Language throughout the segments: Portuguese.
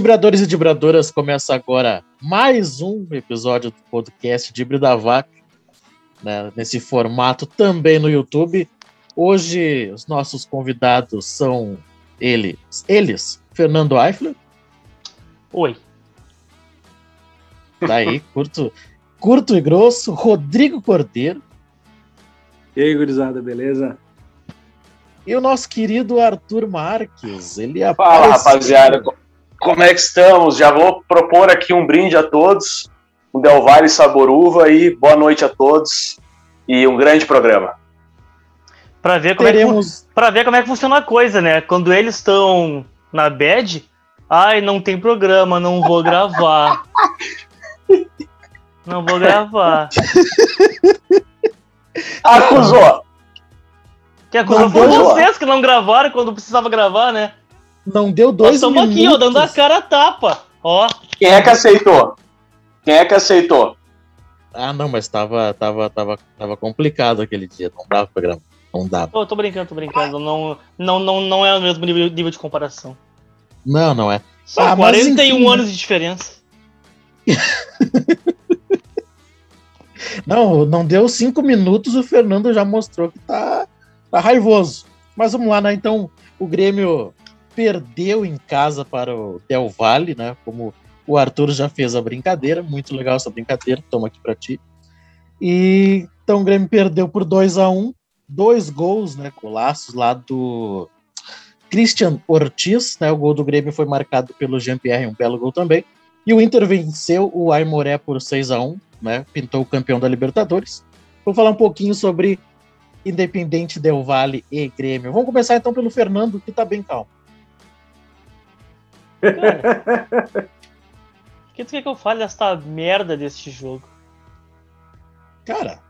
Dibradores e Dibradoras, começa agora mais um episódio do podcast Dibre da Vaca, né, nesse formato também no YouTube. Hoje os nossos convidados são eles, eles Fernando Eifler. Oi. Daí, curto, curto e grosso, Rodrigo Cordeiro. E aí, gurizada, beleza? E o nosso querido Arthur Marques. Ele Fala, rapaziada. Como é que estamos? Já vou propor aqui um brinde a todos. Um Del Valle Saboruva e boa noite a todos. E um grande programa. Para ver, como Teremos... é que, ver como é que funciona a coisa, né? Quando eles estão na bed, ai, não tem programa, não vou gravar. não vou gravar. Acusou! Que acusou foi vocês que não gravaram quando precisava gravar, né? Não deu dois Nós estamos aqui, ó, dando a cara a tapa. Ó. Quem é que aceitou? Quem é que aceitou? Ah, não, mas tava, tava, tava, tava complicado aquele dia. Não dava pra gravar. Não dava. Tô, tô brincando, tô brincando. Não, não, não, não é o mesmo nível, nível de comparação. Não, não é. São ah, 41 anos de diferença. não, não deu cinco minutos, o Fernando já mostrou que tá, tá raivoso. Mas vamos lá, né? Então, o Grêmio perdeu em casa para o Del Valle, né? Como o Arthur já fez a brincadeira, muito legal essa brincadeira, toma aqui para ti. E então o Grêmio perdeu por 2 a 1 um, dois gols, né, colaços lá do Christian Ortiz, né? O gol do Grêmio foi marcado pelo Jean-Pierre, um belo gol também. E o Inter venceu o Aimoré por 6 a 1 né? Pintou o campeão da Libertadores. Vou falar um pouquinho sobre Independente Del Valle e Grêmio. Vamos começar então pelo Fernando, que tá bem calmo. Cara, o que tu quer que eu fale desta merda deste jogo? Cara.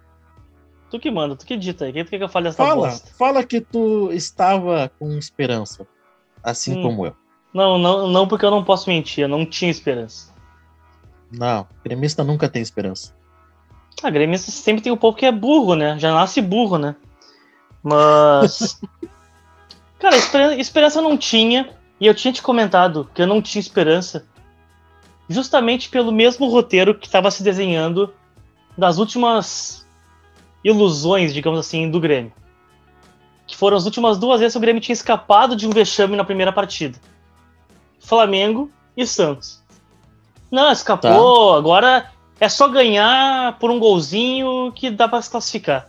Tu que manda, tu que dita aí. O que tu quer que eu fale desta fala, bosta? Fala que tu estava com esperança. Assim hum. como eu. Não, não, não, porque eu não posso mentir, eu não tinha esperança. Não, gremista nunca tem esperança. A ah, gremista sempre tem um pouco que é burro, né? Já nasce burro, né? Mas. Cara, esperança eu não tinha. E eu tinha te comentado que eu não tinha esperança, justamente pelo mesmo roteiro que estava se desenhando das últimas ilusões, digamos assim, do Grêmio. Que foram as últimas duas vezes que o Grêmio tinha escapado de um vexame na primeira partida. Flamengo e Santos. Não, escapou, tá. agora é só ganhar por um golzinho que dá para se classificar.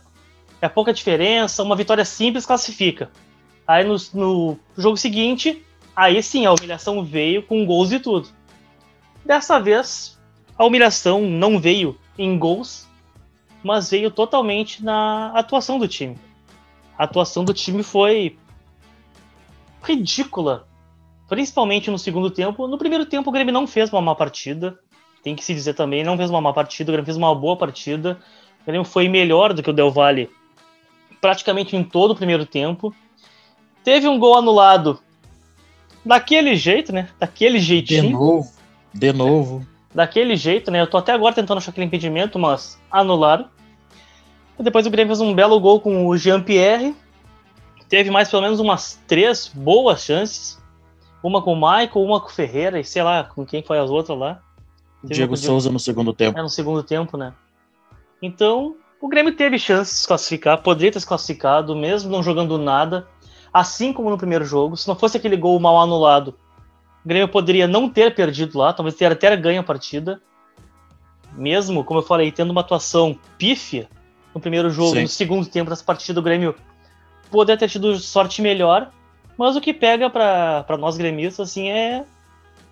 É pouca diferença, uma vitória simples classifica. Aí no, no jogo seguinte, Aí sim, a humilhação veio com gols e tudo. Dessa vez, a humilhação não veio em gols, mas veio totalmente na atuação do time. A atuação do time foi ridícula, principalmente no segundo tempo. No primeiro tempo, o Grêmio não fez uma má partida, tem que se dizer também, não fez uma má partida, o Grêmio fez uma boa partida. O Grêmio foi melhor do que o Del Valle praticamente em todo o primeiro tempo. Teve um gol anulado daquele jeito, né? Daquele jeitinho. De novo, de novo. Daquele jeito, né? Eu tô até agora tentando achar aquele impedimento, mas anularam. E depois o Grêmio fez um belo gol com o Jean-Pierre. Teve mais pelo menos umas três boas chances. Uma com o Michael, uma com o Ferreira e sei lá com quem foi as outras lá. Teve Diego Souza no segundo tempo. É, no segundo tempo, né? Então, o Grêmio teve chance de se classificar, poderia ter se classificado, mesmo não jogando nada assim como no primeiro jogo. Se não fosse aquele gol mal anulado, o Grêmio poderia não ter perdido lá, talvez ter até ganho a partida. Mesmo, como eu falei, tendo uma atuação pífia no primeiro jogo, Sim. no segundo tempo dessa partida, o Grêmio poderia ter tido sorte melhor. Mas o que pega para nós gremistas assim é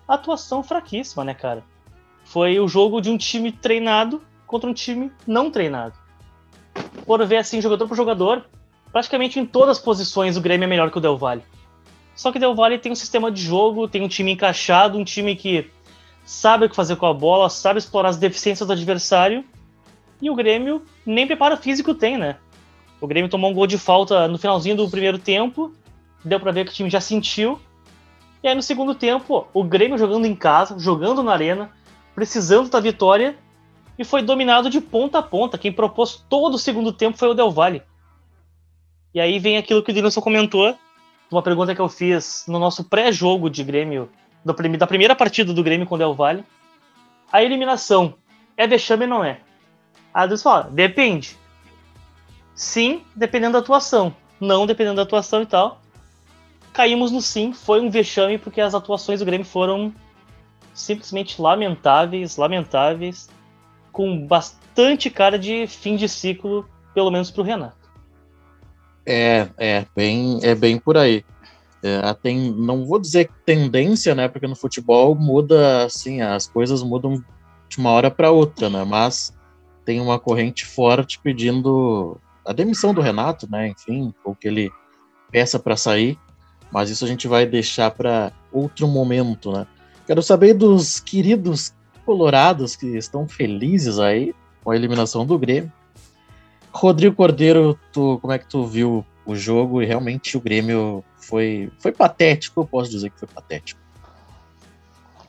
a atuação fraquíssima, né, cara? Foi o jogo de um time treinado contra um time não treinado. Por ver assim, jogador por jogador, praticamente em todas as posições o Grêmio é melhor que o Del Valle. Só que o Del Valle tem um sistema de jogo, tem um time encaixado, um time que sabe o que fazer com a bola, sabe explorar as deficiências do adversário. E o Grêmio nem preparo físico tem, né? O Grêmio tomou um gol de falta no finalzinho do primeiro tempo, deu para ver que o time já sentiu. E aí no segundo tempo, o Grêmio jogando em casa, jogando na arena, precisando da vitória, e foi dominado de ponta a ponta. Quem propôs todo o segundo tempo foi o Del Valle. E aí vem aquilo que o Denilson comentou, uma pergunta que eu fiz no nosso pré-jogo de Grêmio da primeira partida do Grêmio com o Del Valle. A eliminação é vexame não é? A Deus fala, depende. Sim, dependendo da atuação. Não dependendo da atuação e tal. Caímos no sim, foi um vexame porque as atuações do Grêmio foram simplesmente lamentáveis, lamentáveis, com bastante cara de fim de ciclo, pelo menos para o Renato. É, é bem, é bem por aí. É, tem, não vou dizer tendência, né? Porque no futebol muda, assim, as coisas mudam de uma hora para outra, né? Mas tem uma corrente forte pedindo a demissão do Renato, né? Enfim, ou que ele peça para sair. Mas isso a gente vai deixar para outro momento, né? Quero saber dos queridos colorados que estão felizes aí com a eliminação do Grêmio. Rodrigo Cordeiro, tu, como é que tu viu o jogo? E realmente o Grêmio foi, foi patético, eu posso dizer que foi patético.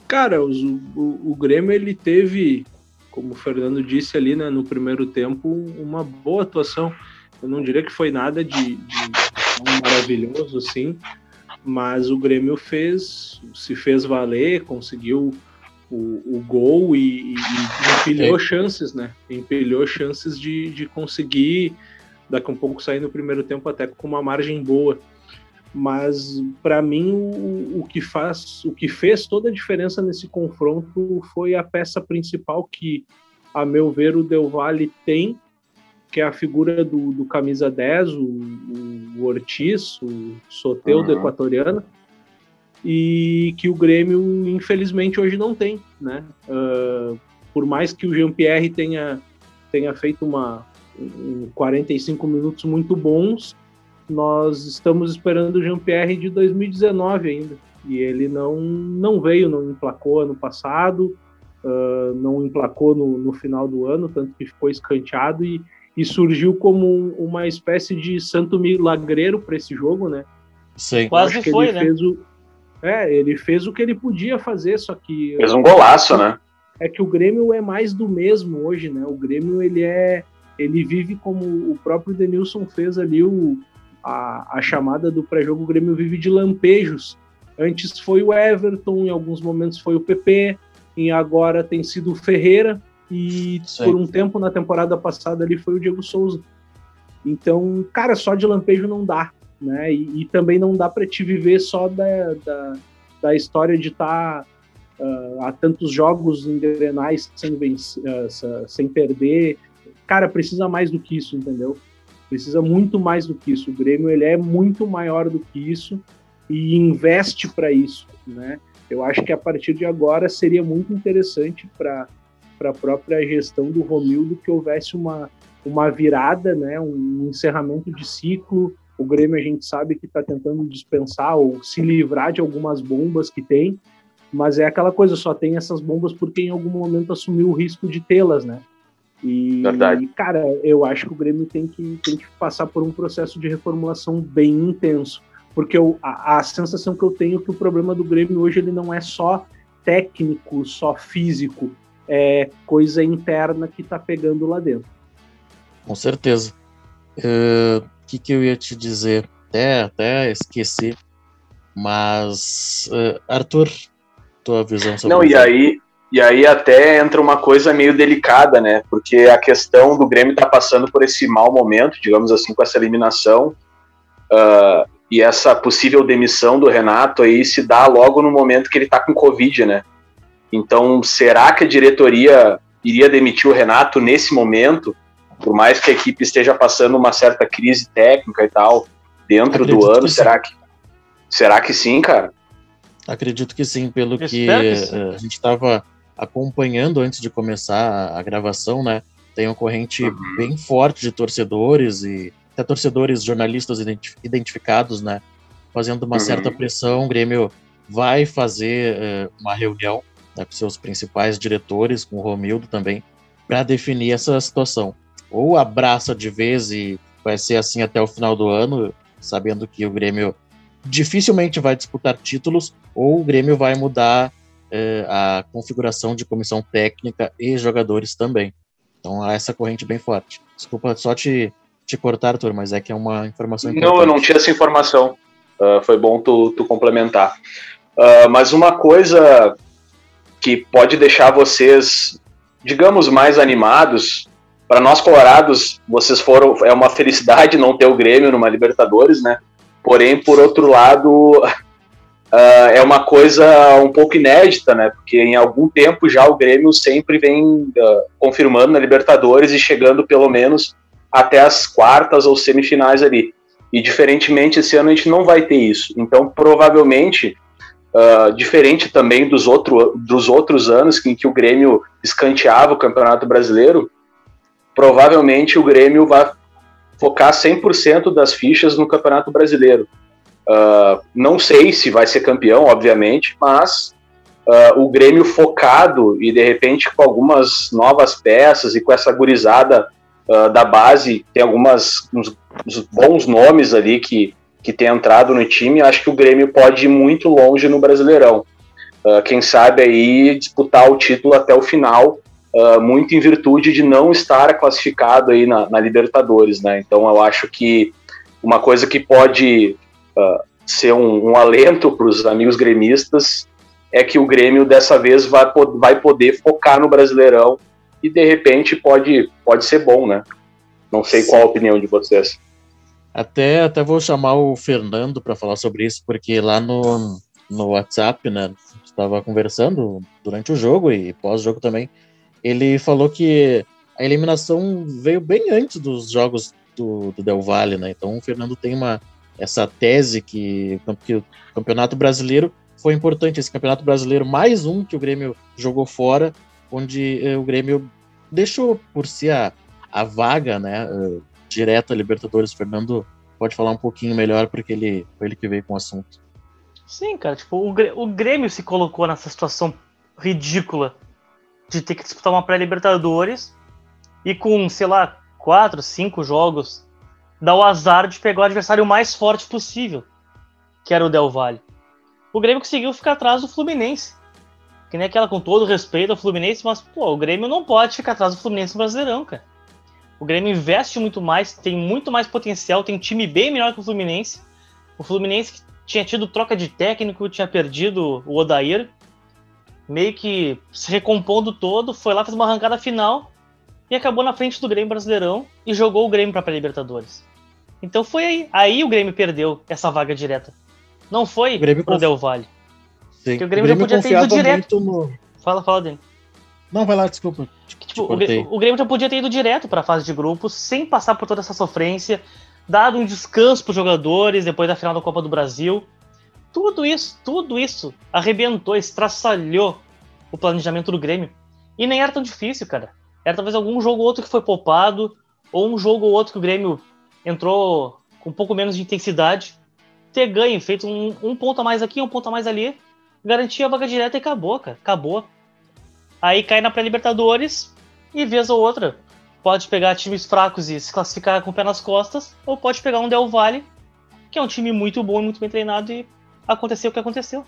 Cara, o, o, o Grêmio ele teve, como o Fernando disse ali né, no primeiro tempo, uma boa atuação. Eu não diria que foi nada de, de maravilhoso assim, mas o Grêmio fez, se fez valer, conseguiu o, o gol e, e empilhou é. chances, né? Empilhou chances de, de conseguir daqui a um pouco sair no primeiro tempo até com uma margem boa. Mas para mim o, o, que faz, o que fez toda a diferença nesse confronto foi a peça principal que, a meu ver, o Del Valle tem, que é a figura do, do camisa 10, o, o Ortiz, o Soteudo uhum. equatoriano e que o Grêmio, infelizmente, hoje não tem. Né? Uh, por mais que o Jean-Pierre tenha, tenha feito uma, um 45 minutos muito bons, nós estamos esperando o Jean-Pierre de 2019 ainda. E ele não, não veio, não emplacou ano passado, uh, não emplacou no, no final do ano, tanto que ficou escanteado e, e surgiu como um, uma espécie de santo milagreiro para esse jogo, né? Sim. Quase foi, né? O, é, ele fez o que ele podia fazer, só que. Fez um golaço, né? É que o Grêmio é mais do mesmo hoje, né? O Grêmio, ele é. Ele vive como o próprio Denilson fez ali o, a, a chamada do pré-jogo. O Grêmio vive de lampejos. Antes foi o Everton, em alguns momentos foi o PP, e agora tem sido o Ferreira, e Sim. por um tempo na temporada passada ali foi o Diego Souza. Então, cara, só de lampejo não dá né? E, e também não dá para te viver só da, da, da história de estar tá, uh, há tantos jogos em Grenais sem, vencer, uh, sem perder. Cara, precisa mais do que isso, entendeu? Precisa muito mais do que isso. O Grêmio ele é muito maior do que isso e investe para isso, né? Eu acho que a partir de agora seria muito interessante para a própria gestão do Romildo que houvesse uma, uma virada, né, um encerramento de ciclo, o Grêmio a gente sabe que está tentando dispensar ou se livrar de algumas bombas que tem, mas é aquela coisa, só tem essas bombas porque em algum momento assumiu o risco de tê-las, né? E, Verdade. cara, eu acho que o Grêmio tem que, tem que passar por um processo de reformulação bem intenso. Porque eu, a, a sensação que eu tenho é que o problema do Grêmio hoje ele não é só técnico, só físico, é coisa interna que tá pegando lá dentro. Com certeza. Uh, que, que eu ia te dizer? Até, até esqueci. Mas, uh, Arthur, tua visão sobre Não, isso? e aí, e aí até entra uma coisa meio delicada, né? Porque a questão do Grêmio tá passando por esse mau momento, digamos assim, com essa eliminação. Uh, e essa possível demissão do Renato aí se dá logo no momento que ele tá com Covid, né? Então, será que a diretoria iria demitir o Renato nesse momento? Por mais que a equipe esteja passando uma certa crise técnica e tal, dentro Acredito do ano, que será que será que sim, cara? Acredito que sim, pelo que, que a gente estava acompanhando antes de começar a gravação, né? Tem uma corrente uhum. bem forte de torcedores e até torcedores, jornalistas identificados, né? Fazendo uma uhum. certa pressão. O Grêmio vai fazer uh, uma reunião né, com seus principais diretores, com o Romildo também, para definir essa situação ou abraça de vez e vai ser assim até o final do ano, sabendo que o Grêmio dificilmente vai disputar títulos, ou o Grêmio vai mudar eh, a configuração de comissão técnica e jogadores também. Então há essa corrente bem forte. Desculpa só te, te cortar, Arthur, mas é que é uma informação importante. Não, eu não tinha essa informação. Uh, foi bom tu, tu complementar. Uh, mas uma coisa que pode deixar vocês, digamos, mais animados. Para nós colorados, vocês foram é uma felicidade não ter o Grêmio numa Libertadores, né? Porém, por outro lado, uh, é uma coisa um pouco inédita, né? Porque em algum tempo já o Grêmio sempre vem uh, confirmando na Libertadores e chegando pelo menos até as quartas ou semifinais ali. E diferentemente esse ano a gente não vai ter isso. Então, provavelmente Uh, diferente também dos, outro, dos outros anos em que o Grêmio escanteava o Campeonato Brasileiro, provavelmente o Grêmio vai focar 100% das fichas no Campeonato Brasileiro. Uh, não sei se vai ser campeão, obviamente, mas uh, o Grêmio focado e de repente com algumas novas peças e com essa gurizada da base, tem algumas uns, uns bons nomes ali que que tem entrado no time, acho que o Grêmio pode ir muito longe no Brasileirão. Uh, quem sabe aí disputar o título até o final, uh, muito em virtude de não estar classificado aí na, na Libertadores, né? Então eu acho que uma coisa que pode uh, ser um, um alento para os amigos gremistas é que o Grêmio dessa vez vai, vai poder focar no Brasileirão e de repente pode, pode ser bom, né? Não sei qual a opinião de vocês. Até, até vou chamar o Fernando para falar sobre isso, porque lá no, no WhatsApp, né, estava conversando durante o jogo e pós-jogo também, ele falou que a eliminação veio bem antes dos jogos do, do Del Valle, né? Então o Fernando tem uma essa tese que, que o Campeonato Brasileiro foi importante, esse Campeonato Brasileiro mais um que o Grêmio jogou fora, onde eh, o Grêmio deixou por si a, a vaga, né, eh, direto a Libertadores. O Fernando pode falar um pouquinho melhor, porque ele foi ele que veio com o assunto. Sim, cara, tipo, o, Grêmio se colocou nessa situação ridícula de ter que disputar uma pré-Libertadores e com, sei lá, quatro, cinco jogos, dá o azar de pegar o adversário mais forte possível, que era o Del Valle. O Grêmio conseguiu ficar atrás do Fluminense. Que nem aquela com todo respeito ao Fluminense, mas, pô, o Grêmio não pode ficar atrás do Fluminense no Brasileirão, cara. O Grêmio investe muito mais, tem muito mais potencial, tem time bem melhor que o Fluminense. O Fluminense tinha tido troca de técnico, tinha perdido o Odair, meio que se recompondo todo, foi lá, fez uma arrancada final e acabou na frente do Grêmio Brasileirão e jogou o Grêmio para a Libertadores. Então foi aí. Aí o Grêmio perdeu essa vaga direta. Não foi o pro Del Valle. Sim. Porque o Grêmio, o Grêmio já podia ter ido direto. No... Fala, fala, Dani. Não, vai lá, desculpa. Tipo, o, o, Grêmio já podia ter ido direto para a fase de grupos, sem passar por toda essa sofrência, dado um descanso para os jogadores depois da final da Copa do Brasil. Tudo isso, tudo isso arrebentou, estraçalhou o planejamento do Grêmio. E nem era tão difícil, cara. Era talvez algum jogo ou outro que foi poupado, ou um jogo ou outro que o Grêmio entrou com um pouco menos de intensidade, ter ganho, feito um, um ponto a mais aqui, um ponto a mais ali, garantia a vaga direta e acabou, cara. Acabou. Aí cai na pré-Libertadores e vez ou outra pode pegar times fracos e se classificar com o pé nas costas, ou pode pegar um Del Valle, que é um time muito bom e muito bem treinado e aconteceu o que aconteceu.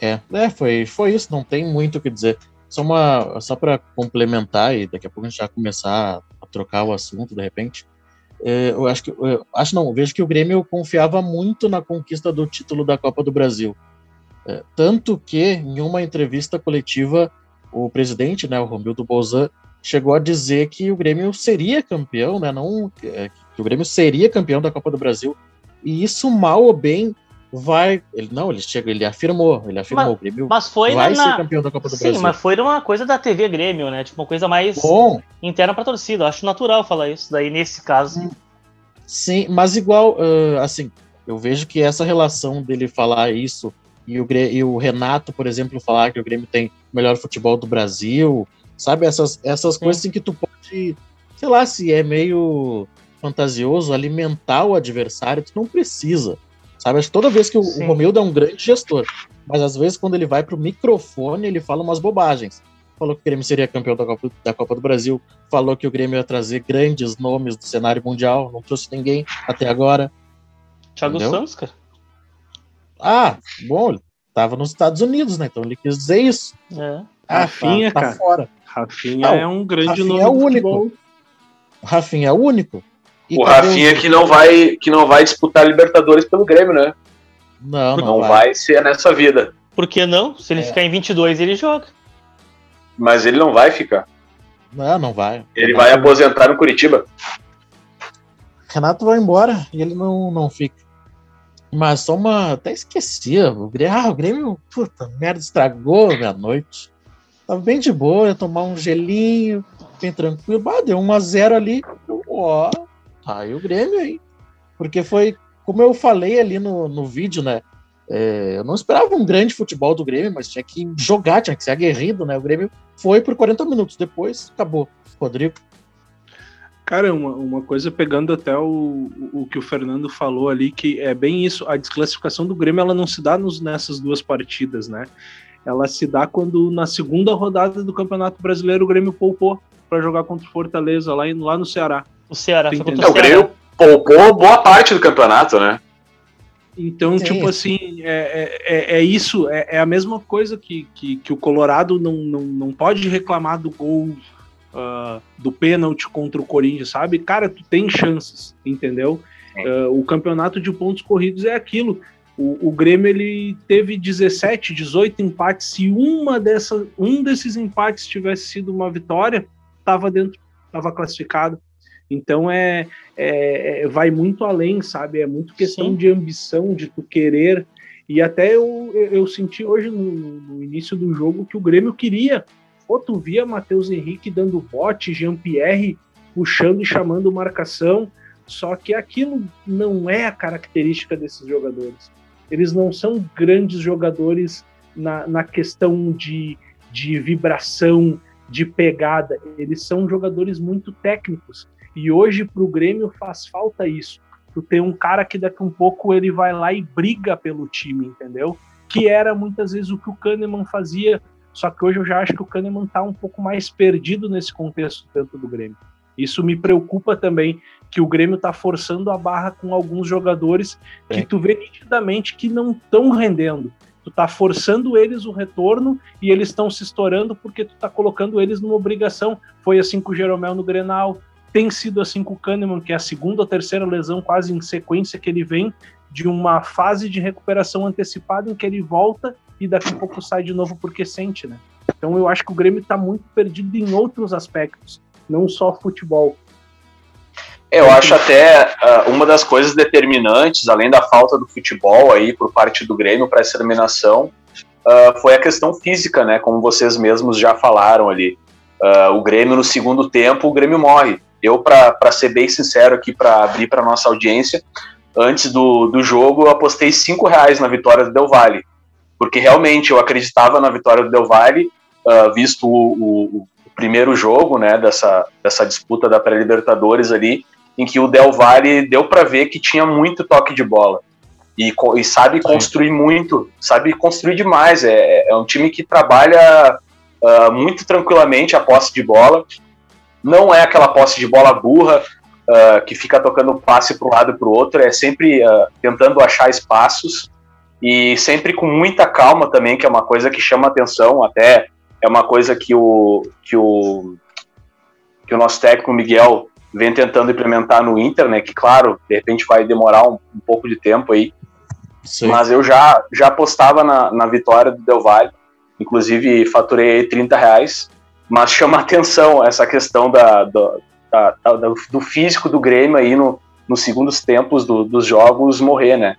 É, é foi, foi isso, não tem muito o que dizer. Só, uma, só para complementar e daqui a pouco a gente já começar a trocar o assunto de repente. É, eu acho que, eu acho não, vejo que o Grêmio confiava muito na conquista do título da Copa do Brasil. É, tanto que, em uma entrevista coletiva, o presidente, né, o Romildo Bolzan, chegou a dizer que o Grêmio seria campeão, né, não, é, que o Grêmio seria campeão da Copa do Brasil. E isso, mal ou bem, vai. Ele, não, ele chega, ele afirmou, ele afirmou, mas, o Grêmio mas foi vai na... ser campeão da Copa do Sim, Brasil. Sim, mas foi uma coisa da TV Grêmio, né? Tipo, uma coisa mais Bom, interna pra torcida. Eu acho natural falar isso daí nesse caso. Sim, mas igual, uh, assim, eu vejo que essa relação dele falar isso e o, e o Renato, por exemplo, falar que o Grêmio tem o melhor futebol do Brasil, sabe? Essas, essas coisas assim que tu pode, sei lá, se é meio fantasioso, alimentar o adversário, tu não precisa. Sabe? Acho que toda vez que o, o Romildo é um grande gestor, mas às vezes quando ele vai pro microfone, ele fala umas bobagens. Falou que o Grêmio seria campeão da Copa, da Copa do Brasil, falou que o Grêmio ia trazer grandes nomes do cenário mundial, não trouxe ninguém até agora. Thiago Entendeu? Santos, cara. Ah, bom, ele tava nos Estados Unidos, né? Então ele quis dizer isso. É. Ah, Rafinha, tá, tá cara. fora. Rafinha não, é um grande Rafinha nome. É o único. Rafinha é o único. E o Rafinha que não vai que não vai disputar Libertadores pelo Grêmio, né? Não, não, Não vai. vai ser nessa vida. Por que não? Se ele É. ficar em 22, ele joga. Mas ele não vai ficar. Não, não vai. Ele Renato- vai aposentar no Curitiba. Renato vai embora e ele não, não fica. Mas só uma. Até esquecia. O Grêmio, ah, o Grêmio, puta merda, estragou a minha noite. Tava bem de boa, ia tomar um gelinho, bem tranquilo. Ah, deu 1 a 0 ali. Eu, Ó, tá aí o Grêmio aí. Porque foi, como eu falei ali no, no vídeo, né? é, eu não esperava um grande futebol do Grêmio, mas tinha que jogar, tinha que ser aguerrido, né? O Grêmio foi por 40 minutos, depois acabou. Rodrigo. Cara, uma, uma coisa pegando até o, o que o Fernando falou ali, que é bem isso, a desclassificação do Grêmio ela não se dá nos, nessas duas partidas, né? Ela se dá quando na segunda rodada do Campeonato Brasileiro o Grêmio poupou para jogar contra o Fortaleza lá, lá no Ceará. O Ceará foi contra o o. Grêmio poupou boa parte do campeonato, né? Então, Sim. tipo assim, é, é, é- é isso, é, é a mesma coisa que, que, que o Colorado não, não, não pode reclamar do gol ah, do pênalti contra o Corinthians, sabe? Cara, tu tem chances, entendeu? Ah, o campeonato de pontos corridos é aquilo. O, o Grêmio ele teve 17, 18 empates. Se uma dessa, um desses empates tivesse sido uma vitória, tava dentro, tava classificado. Então é, é- é- vai muito além, sabe? É muito questão Sim. de ambição, de tu querer. E até eu, eu, senti hoje no, no início do jogo que o Grêmio queria. Pô, tu via Matheus Henrique dando bote, Jean-Pierre puxando e chamando marcação. Só que aquilo não é a característica desses jogadores. Eles não são grandes jogadores na, na questão de, de vibração, de pegada. Eles são jogadores muito técnicos. E hoje para o Grêmio faz falta isso. Tu tem um cara que daqui a um pouco ele vai lá e briga pelo time, entendeu? Que era muitas vezes o que o Kahneman fazia. Só que hoje eu já acho que o Kahneman tá um pouco mais perdido nesse contexto dentro do Grêmio. Isso me preocupa também, que o Grêmio tá forçando a barra com alguns jogadores que Sim. tu vê nitidamente que não estão rendendo. Tu tá forçando eles o retorno e eles estão se estourando porque tu tá colocando eles numa obrigação. Foi assim com o Jeromel no Grenal, tem sido assim com o Kahneman, que é a segunda ou terceira lesão quase em sequência que ele vem de uma fase de recuperação antecipada em que ele volta e daqui a pouco sai de novo porque sente, né? Então eu acho que o Grêmio está muito perdido em outros aspectos, não só futebol. Eu acho até ah, uma das coisas determinantes, além da falta do futebol aí por parte do Grêmio para essa eliminação, ah, foi a questão física, né? Como vocês mesmos já falaram ali. Ah, o Grêmio no segundo tempo, o Grêmio morre. Eu, para ser bem sincero aqui, para abrir para nossa audiência, antes do, do jogo, eu apostei cinco reais na vitória do Del Valle, porque realmente eu acreditava na vitória do Del Valle, ah, visto o, o- o primeiro jogo, né? Dessa, dessa disputa da pré-Libertadores ali, em que o Del Valle deu para ver que tinha muito toque de bola e, e sabe construir muito, sabe construir demais. É, é um time que trabalha ah, muito tranquilamente a posse de bola. Não é aquela posse de bola burra ah, que fica tocando passe para um lado e para o outro. É sempre ah, tentando achar espaços e sempre com muita calma também, que é uma coisa que chama atenção. Até é uma coisa que o que o que o nosso técnico Miguel vem tentando implementar no Inter, né? Que claro, de repente vai demorar um, um pouco de tempo aí, Sim. mas eu já, já apostava na, na vitória do Del Valle, inclusive faturei aí 30 reais, mas chama atenção essa questão da, do, da- da- do físico do Grêmio aí no, nos segundos tempos do- dos jogos morrer, né?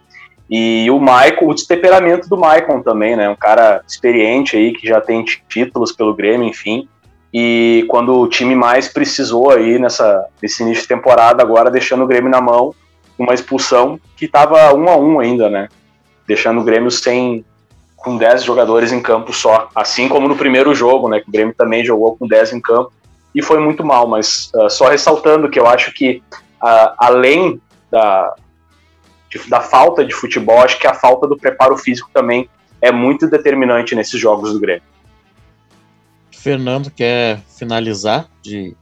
E o Michael, o destemperamento do Michael também, né? Um cara experiente aí, que já tem títulos pelo Grêmio, enfim. E quando o time mais precisou aí nessa, nesse início de temporada, agora deixando o Grêmio na mão, uma expulsão que estava um a um ainda, né? Deixando o Grêmio sem com 10 jogadores em campo só, assim como no primeiro jogo, né? Que o Grêmio também jogou com 10 em campo e foi muito mal, mas ah, só ressaltando que eu acho que ah, além da, de- da falta de futebol, acho que a falta do preparo físico também é muito determinante nesses jogos do Grêmio. Fernando quer finalizar de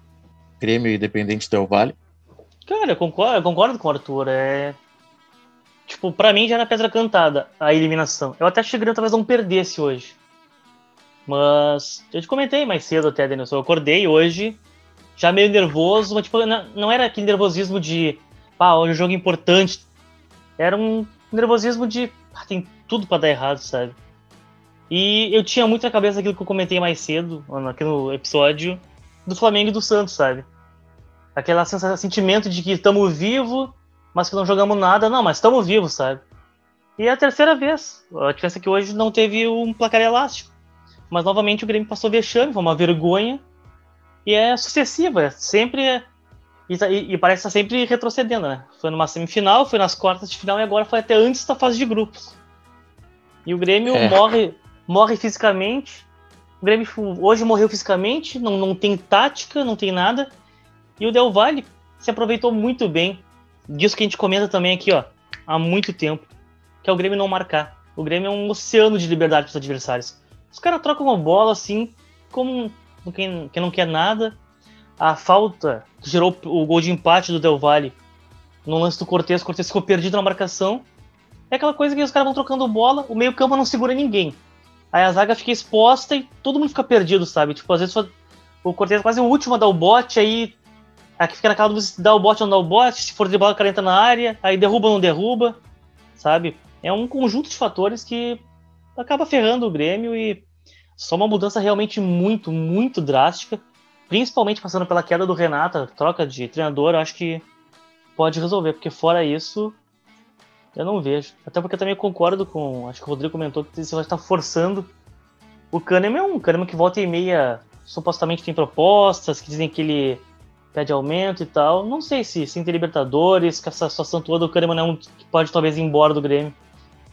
Grêmio Independente Del Vale. Cara, eu concordo, eu concordo com o Arthur. É. Tipo, pra mim já era pedra cantada a eliminação. Eu até achei que o Grêmio talvez não perdesse hoje. Mas eu te comentei mais cedo até, Denilson. Eu acordei hoje já meio nervoso, mas tipo, não, era aquele nervosismo de pá, hoje é um jogo importante. Era um nervosismo de ah, tem tudo para dar errado, sabe? E eu tinha muito na cabeça aquilo que eu comentei mais cedo, aqui no episódio, do Flamengo e do Santos, sabe? Aquele sentimento de que estamos vivos, mas que não jogamos nada. Não, mas estamos vivos, sabe? E é a terceira vez. A diferença é que hoje não teve um placar elástico. Mas novamente o Grêmio passou vexame, foi uma vergonha. E é sucessiva, é sempre. E, e, e parece estar sempre retrocedendo, né? Foi numa semifinal, foi nas quartas de final e agora foi até antes da fase de grupos. E o Grêmio é. morre, morre fisicamente. O Grêmio hoje morreu fisicamente, não, não tem tática, não tem nada. E o Del Valle se aproveitou muito bem disso que a gente comenta também aqui, ó, há muito tempo, que é o Grêmio não marcar. O Grêmio é um oceano de liberdade para os adversários. Os caras trocam uma bola assim, como quem, quem não quer nada. A falta que gerou o gol de empate do Del Valle no lance do Cortez, o Cortez ficou perdido na marcação. É aquela coisa que os caras vão trocando bola, o meio-campo não segura ninguém. Aí a zaga fica exposta e todo mundo fica perdido, sabe? Tipo, às vezes o Cortez é quase o último a dar o bote, aí Aqui fica naquela dúvida se dá o bote ou não dá o bote, se for driblar o cara entra na área, aí derruba ou não derruba, sabe? É um conjunto de fatores que acaba ferrando o Grêmio e só uma mudança realmente muito, muito drástica, principalmente passando pela queda do Renato, troca de treinador, acho que pode resolver, porque fora isso, eu não vejo. Até porque eu também concordo com, acho que o Rodrigo comentou que você vai estar forçando. O Kahneman é um Kahneman que volta e meia supostamente tem propostas, que dizem que ele pede aumento e tal. Não sei se, se tem Libertadores, com essa situação toda, o Kahneman é um que pode talvez ir embora do Grêmio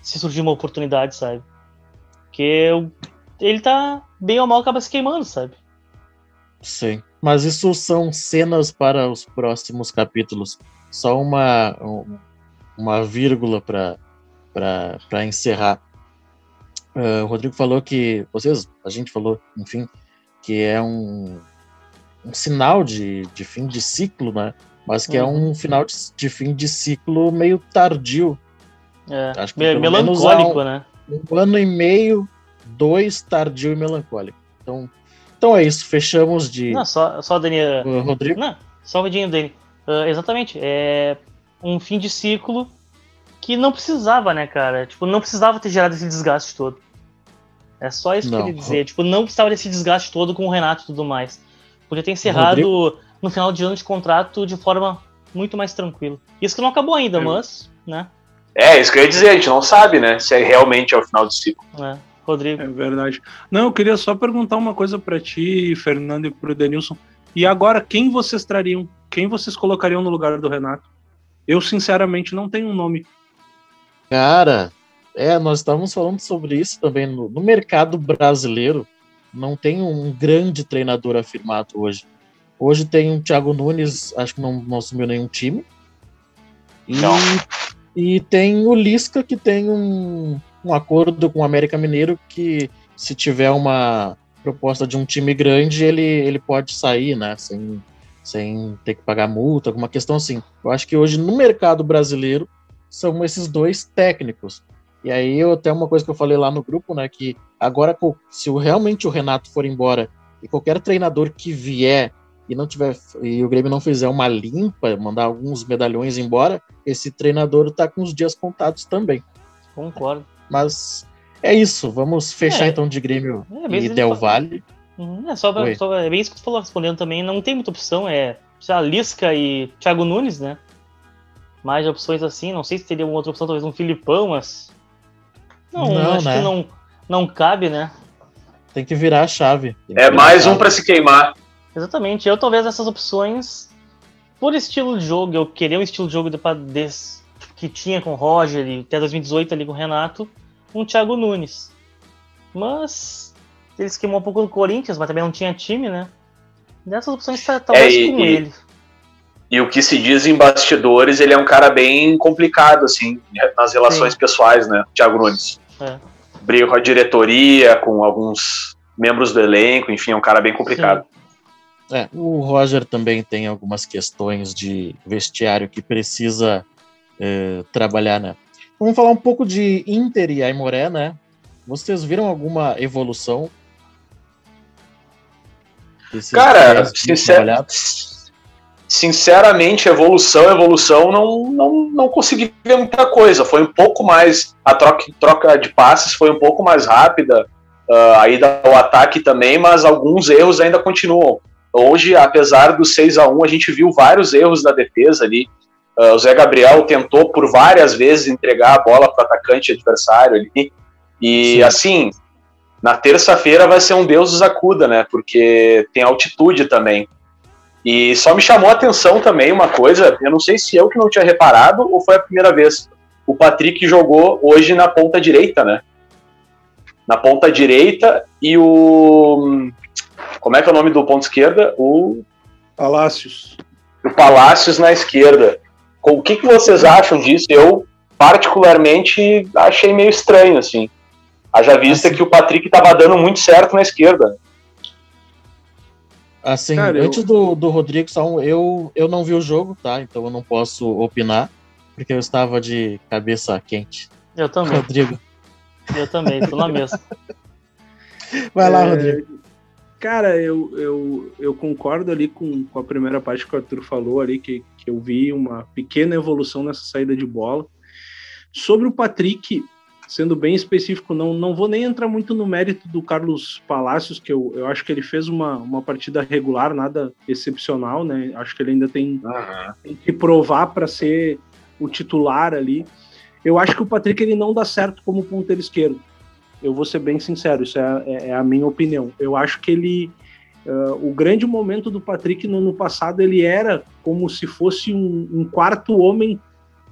se surgir uma oportunidade, sabe? Porque ele tá bem ou mal acaba se queimando, sabe? Sim. Mas isso são cenas para os próximos capítulos. Só uma, uma vírgula para encerrar. Uh, o Rodrigo falou que. Vocês, a gente falou, enfim, que é um, um sinal de, de fim de ciclo, né? Mas que uhum. é um final de, de, fim de ciclo meio tardio. É, Acho que Me melancólico, um, né? Um ano e meio, dois, tardio e melancólico. Então, então é isso, fechamos de. Não, só, só Daniel. Uh, Rodrigo? Não, só o dele. Uh, exatamente. É um fim de ciclo que não precisava, né, cara? Tipo, não precisava ter gerado esse desgaste todo. É só isso não. que eu queria dizer. Tipo, não precisava desse desgaste todo com o Renato e tudo mais. Podia ter encerrado Rodrigo... no final de ano de contrato de forma muito mais tranquila. Isso que não acabou ainda, é. mas, né? É, isso que eu ia dizer, a gente não sabe, né? Se é realmente é o final do ciclo. É. Rodrigo. É verdade. Não, eu queria só perguntar uma coisa para ti, Fernando, e pro Denilson. E agora, quem vocês trariam? Quem vocês colocariam no lugar do Renato? Eu, sinceramente, não tenho um nome. Cara, é, nós estávamos falando sobre isso também no, no mercado brasileiro não tem um grande treinador afirmado hoje. Hoje tem o Thiago Nunes, acho que não, não assumiu nenhum time. E, e tem o Lisca, que tem um, um acordo com o América Mineiro que se tiver uma proposta de um time grande, ele, ele pode sair, né? Sem, sem ter que pagar multa, alguma questão assim. Eu acho que hoje no mercado brasileiro são esses dois técnicos. E aí eu até uma coisa que eu falei lá no grupo, né, que agora se realmente o Renato for embora e qualquer treinador que vier e não tiver e o Grêmio não fizer uma limpa, mandar alguns medalhões embora, esse treinador tá com os dias contados também. Concordo. Mas é isso, vamos fechar é, então de Grêmio é, e Del Valle. Uhum, é, só, pra, só, é bem isso que tu falou respondendo também, não tem muita opção, é a Lisca e Thiago Nunes, né? Mais opções assim, não sei se teria uma outra opção, talvez um Filipão, mas não, não acho né? que não, não cabe, né? Tem que virar a chave. É mais um para se queimar. Exatamente. Eu talvez essas opções, por estilo de jogo, eu queria um estilo de jogo de, desse, que tinha com o Roger e até 2018 ali com o Renato, um Thiago Nunes. Mas ele se queimou um pouco no Corinthians, mas também não tinha time, né? Dessas opções talvez é, e, com e, ele. E o que se diz em bastidores, ele é um cara bem complicado, assim, nas relações Sim. pessoais, né? Thiago Nunes. É. Briga com a diretoria, com alguns membros do elenco, enfim, é um cara bem complicado. É, o Roger também tem algumas questões de vestiário que precisa é, trabalhar, né? Vamos falar um pouco de Inter e Aimoré, né? Vocês viram alguma evolução? Cara, sinceramente sinceramente, evolução, evolução, não, não, não consegui ver muita coisa. Foi um pouco mais. A troca, troca de passes foi um pouco mais rápida, uh, aí o ataque também, mas alguns erros ainda continuam. Hoje, apesar do 6 a 1 a gente viu vários erros da defesa ali. Uh, o Zé Gabriel tentou por várias vezes entregar a bola para o atacante adversário ali. E Sim. assim, na terça-feira vai ser um Deus dos acuda, né? Porque tem altitude também. E só me chamou a atenção também uma coisa, eu não sei se eu que não tinha reparado ou foi a primeira vez. O Patrick jogou hoje na ponta direita, né? Na ponta direita e o. Como é que é o nome do ponto esquerda? O. Palácios. O Palácios na esquerda. O que, que vocês acham disso? Eu, particularmente, achei meio estranho, assim. Haja vista assim. que o Patrick estava dando muito certo na esquerda. Assim, Cara, antes eu... do, do Rodrigo, eu, eu não vi o jogo, tá? Então eu não posso opinar, porque eu estava de cabeça quente. Eu também. Rodrigo. Eu também, tô na mesa. Vai lá, é... Rodrigo. Cara, eu, eu, eu concordo ali com, com a primeira parte que o Arthur falou ali, que, que eu vi uma pequena evolução nessa saída de bola. Sobre o Patrick, sendo bem específico, não, não vou nem entrar muito no mérito do Carlos Palácios, que eu, eu acho que ele fez uma, uma partida regular, nada excepcional, né? Acho que ele ainda tem, uhum. tem que provar para ser o titular ali. Eu acho que o Patrick ele não dá certo como ponteiro esquerdo. Eu vou ser bem sincero, isso é, é, é a minha opinião. Eu acho que ele. Uh, o grande momento do Patrick no ano passado ele era como se fosse um, um quarto homem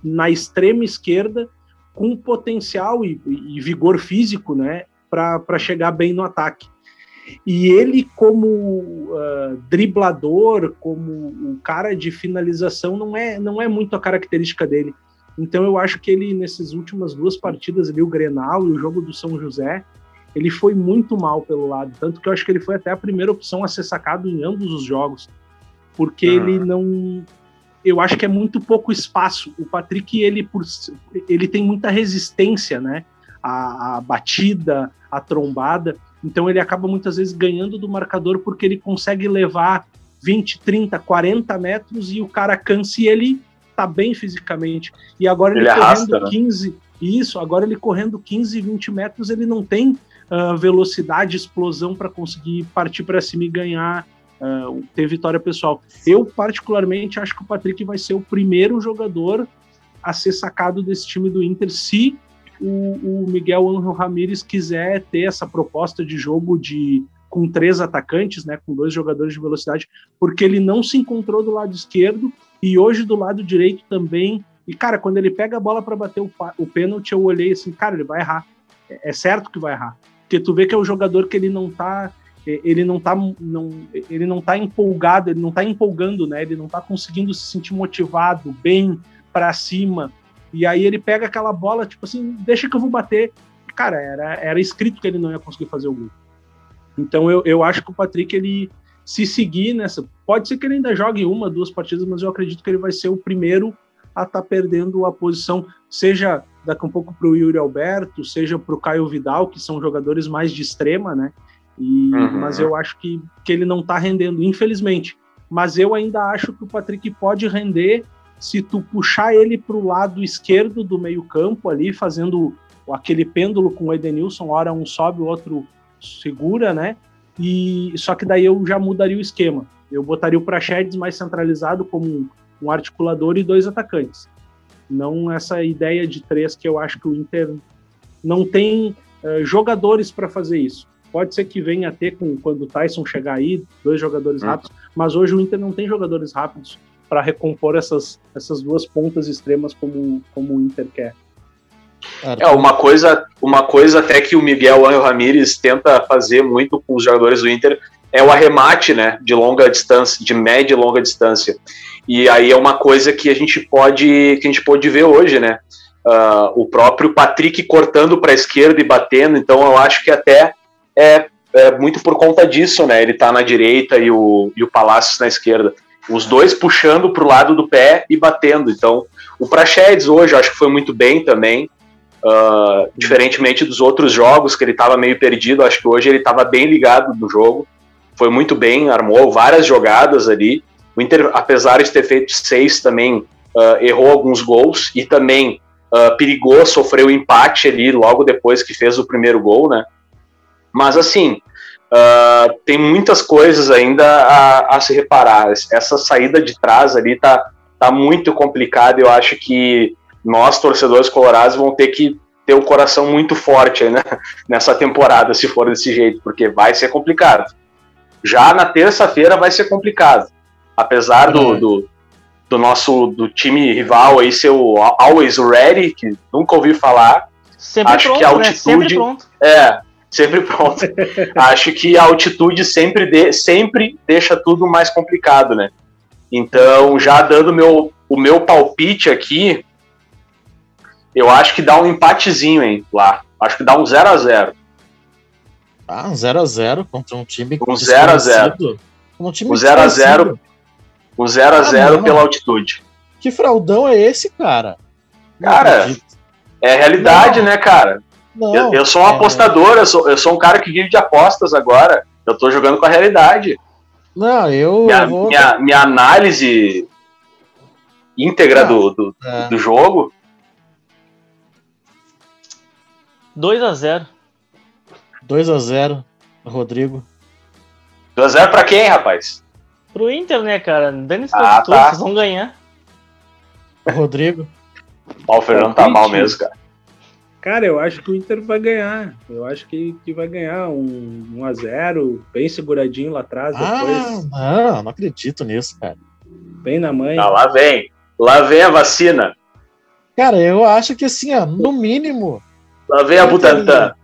na extrema esquerda com potencial e, e vigor físico, né, para chegar bem no ataque. E ele, como uh, driblador, como o cara de finalização, não é, não é muito a característica dele. Então eu acho que ele, nessas últimas duas partidas ali, o Grenal e o jogo do São José, ele foi muito mal pelo lado. Tanto que eu acho que ele foi até a primeira opção a ser sacado em ambos os jogos. Porque uhum. ele não eu acho que é muito pouco espaço. O Patrick, ele, por, ele tem muita resistência, né? A, a, batida, a trombada. Então ele acaba muitas vezes ganhando do marcador porque ele consegue levar 20, 30, 40 metros e o cara cansa e ele tá bem fisicamente. E agora ele, ele correndo arrasta, 15, né? isso, agora ele correndo 15, 20 metros, ele não tem uh, velocidade, explosão para conseguir partir para cima e ganhar uh, ter vitória pessoal. Eu, particularmente, acho que o Patrick vai ser o primeiro jogador a ser sacado desse time do Inter se o, o Miguel Angel Ramírez quiser ter essa proposta de jogo de com três atacantes, né, com dois jogadores de velocidade, porque ele não se encontrou do lado esquerdo e hoje do lado direito também. E cara, quando ele pega a bola para bater o, o pênalti, eu olhei assim, cara, ele vai errar. É, é certo que vai errar, porque tu vê que é o jogador que ele não tá ele não tá, não, ele não tá empolgado, ele não tá empolgando, né? Ele não tá conseguindo se sentir motivado, bem para cima. E aí ele pega aquela bola, tipo assim, deixa que eu vou bater. Cara, era, era escrito que ele não ia conseguir fazer o gol. Então eu, eu acho que o Patrick, ele se seguir nessa. Pode ser que ele ainda jogue uma, duas partidas, mas eu acredito que ele vai ser o primeiro a estar tá perdendo a posição, seja daqui um pouco para o Yuri Alberto, seja para o Caio Vidal, que são jogadores mais de extrema, né? E, uhum. Mas eu acho que, que ele não está rendendo, infelizmente. Mas eu ainda acho que o Patrick pode render se tu puxar ele para o lado esquerdo do meio-campo ali, fazendo aquele pêndulo com o Edenilson, hora um sobe, o outro segura, né? E só que daí eu já mudaria o esquema. Eu botaria o Praxedes mais centralizado como um articulador e dois atacantes. Não essa ideia de três que eu acho que o Inter não tem uh, jogadores para fazer isso. Pode ser que venha a ter com, quando o Tyson chegar aí, dois jogadores hum. rápidos, mas hoje o Inter não tem jogadores rápidos para recompor essas, essas duas pontas extremas como, como o Inter quer. É, uma coisa, uma coisa até que o Miguel Angel Ramírez tenta fazer muito com os jogadores do Inter é o arremate, né, de longa distância, de média e longa distância. E aí é uma coisa que a gente pode, que a gente pode ver hoje, né? Uh, o próprio Patrick cortando para a esquerda e batendo, então eu acho que até é, é muito por conta disso, né? Ele tá na direita e o, e o Palácios na esquerda. Os dois puxando pro lado do pé e batendo. Então, o Praxedes hoje acho que foi muito bem também. Uh, diferentemente dos outros jogos que ele estava meio perdido, acho que hoje ele estava bem ligado no jogo. Foi muito bem, armou várias jogadas ali. O Inter, apesar de ter feito seis, também uh, errou alguns gols e também uh, perigou, sofreu empate ali logo depois que fez o primeiro gol, né? Mas assim, uh, tem muitas coisas ainda a, a, se reparar. Essa saída de trás ali tá, tá muito complicada. Eu acho que nós, torcedores colorados, vão ter que ter o um coração muito forte né, nessa temporada, se for desse jeito, porque vai ser complicado. Já na terça-feira vai ser complicado. Apesar do, é. do, do, nosso do time rival aí ser o Always Ready, que nunca ouvi falar. Sempre acho pronto, que a altitude. Né? Sempre pronto. É, sempre pronto. acho que a altitude sempre, de, sempre deixa tudo mais complicado, né? Então, já dando meu, o meu palpite aqui, eu acho que dá um empatezinho, hein, lá. Acho que dá um 0 a 0 Ah, um 0x0 contra um time. Um 0x0. Um time um 0x0. Um 0x0 ah, pela altitude. Que fraudão é esse, cara? Cara, é realidade, não. né, cara? Não, eu, eu, sou um é... apostador, eu sou, eu sou um cara que vive de apostas agora. Eu tô jogando com a realidade. Não, eu. Minha, vou... minha, minha análise íntegra do, do, é. do jogo 2 a 0 2 a 0 Rodrigo. 2 a 0 pra quem, rapaz? Pro Inter, né, cara? Dane-se ah, tá. vocês vão ganhar. Rodrigo. o Fernando tá mal mesmo, cara. Cara, eu acho que o Inter vai ganhar. Eu acho que, que vai ganhar um 1 a 0 bem seguradinho lá atrás. Ah, depois. não, não acredito nisso, cara. Bem na mãe. Ah, lá vem. Lá vem a vacina. Cara, eu acho que assim, ó, no mínimo, Lá vem a Butantan.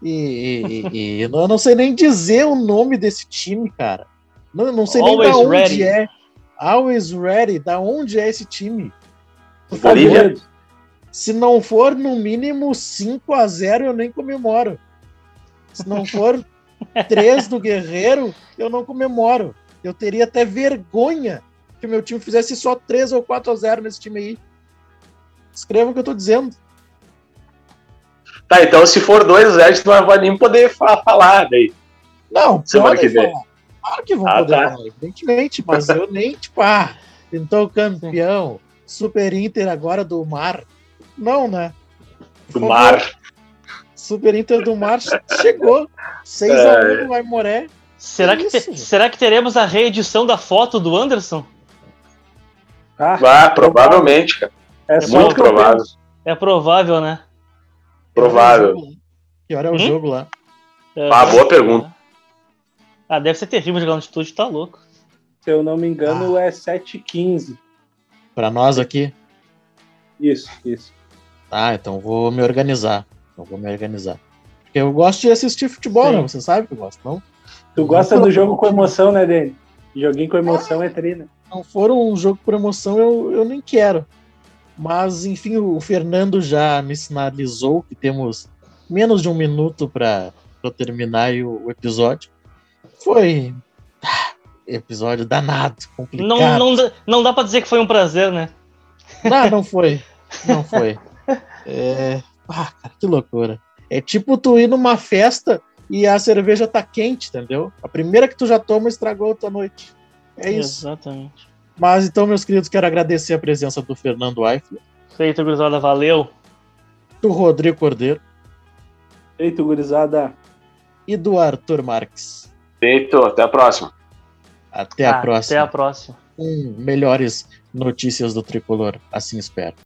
E, e, e, eu não sei nem dizer o nome desse time, cara. Não, não sei Always nem da onde ready. é. Always Ready, da onde é esse time? Por favor. Se não for no mínimo 5 a 0 eu nem comemoro. Se não for 3 do Guerreiro, eu não comemoro. Eu teria até vergonha que o meu time fizesse só 3 ou 4 a 0 nesse time aí. Escreva o que eu tô dizendo. Tá, então se for 2 a 0 tu não vai nem poder falar daí. Não, semana que vem. Claro que vão ah, poder tá. falar, evidentemente, mas eu nem, tipo, ah, pintou campeão, Super Inter agora do Mar. Não, né? Do Mar. Super Inter do Mar chegou. 6 é. a 1 vai Moré. Será que, te, será que teremos a reedição da foto do Anderson? Ah, ah provavelmente, cara. É, é muito provável. É provável, né? Provável. Que hora é o jogo lá? É, ah, boa pergunta. Ah, deve ser terrível jogar no altitude, tá louco. Se eu não me engano, ah. é 7h15. Pra nós aqui? Isso, isso. Ah, então vou me organizar. Então vou me organizar. Porque eu gosto de assistir futebol, Sim. né? Você sabe que eu gosto, não? Tu não gosta do jogo com emoção, né, Dani? Joguinho com emoção é, é trina. Não for um jogo por emoção, eu, eu nem quero. Mas, enfim, o Fernando já me sinalizou que temos menos de um minuto para terminar o, o, episódio. Foi ah, episódio danado, complicado. Não, não, não dá para dizer que foi um prazer, né? Não, não foi. Não foi. É... Ah, cara, que loucura. É tipo tu ir numa festa e a cerveja tá quente, entendeu? A primeira que tu já toma estragou a tua noite. É isso. Exatamente. Mas então, meus queridos, quero agradecer a presença do Fernando Eifler. Feito, gurizada, valeu. Do Rodrigo Cordeiro. Feito, gurizada. E do Arthur Marques. Feito, até a próxima. Até a próxima. Até a próxima. Com melhores notícias do tricolor, assim espero.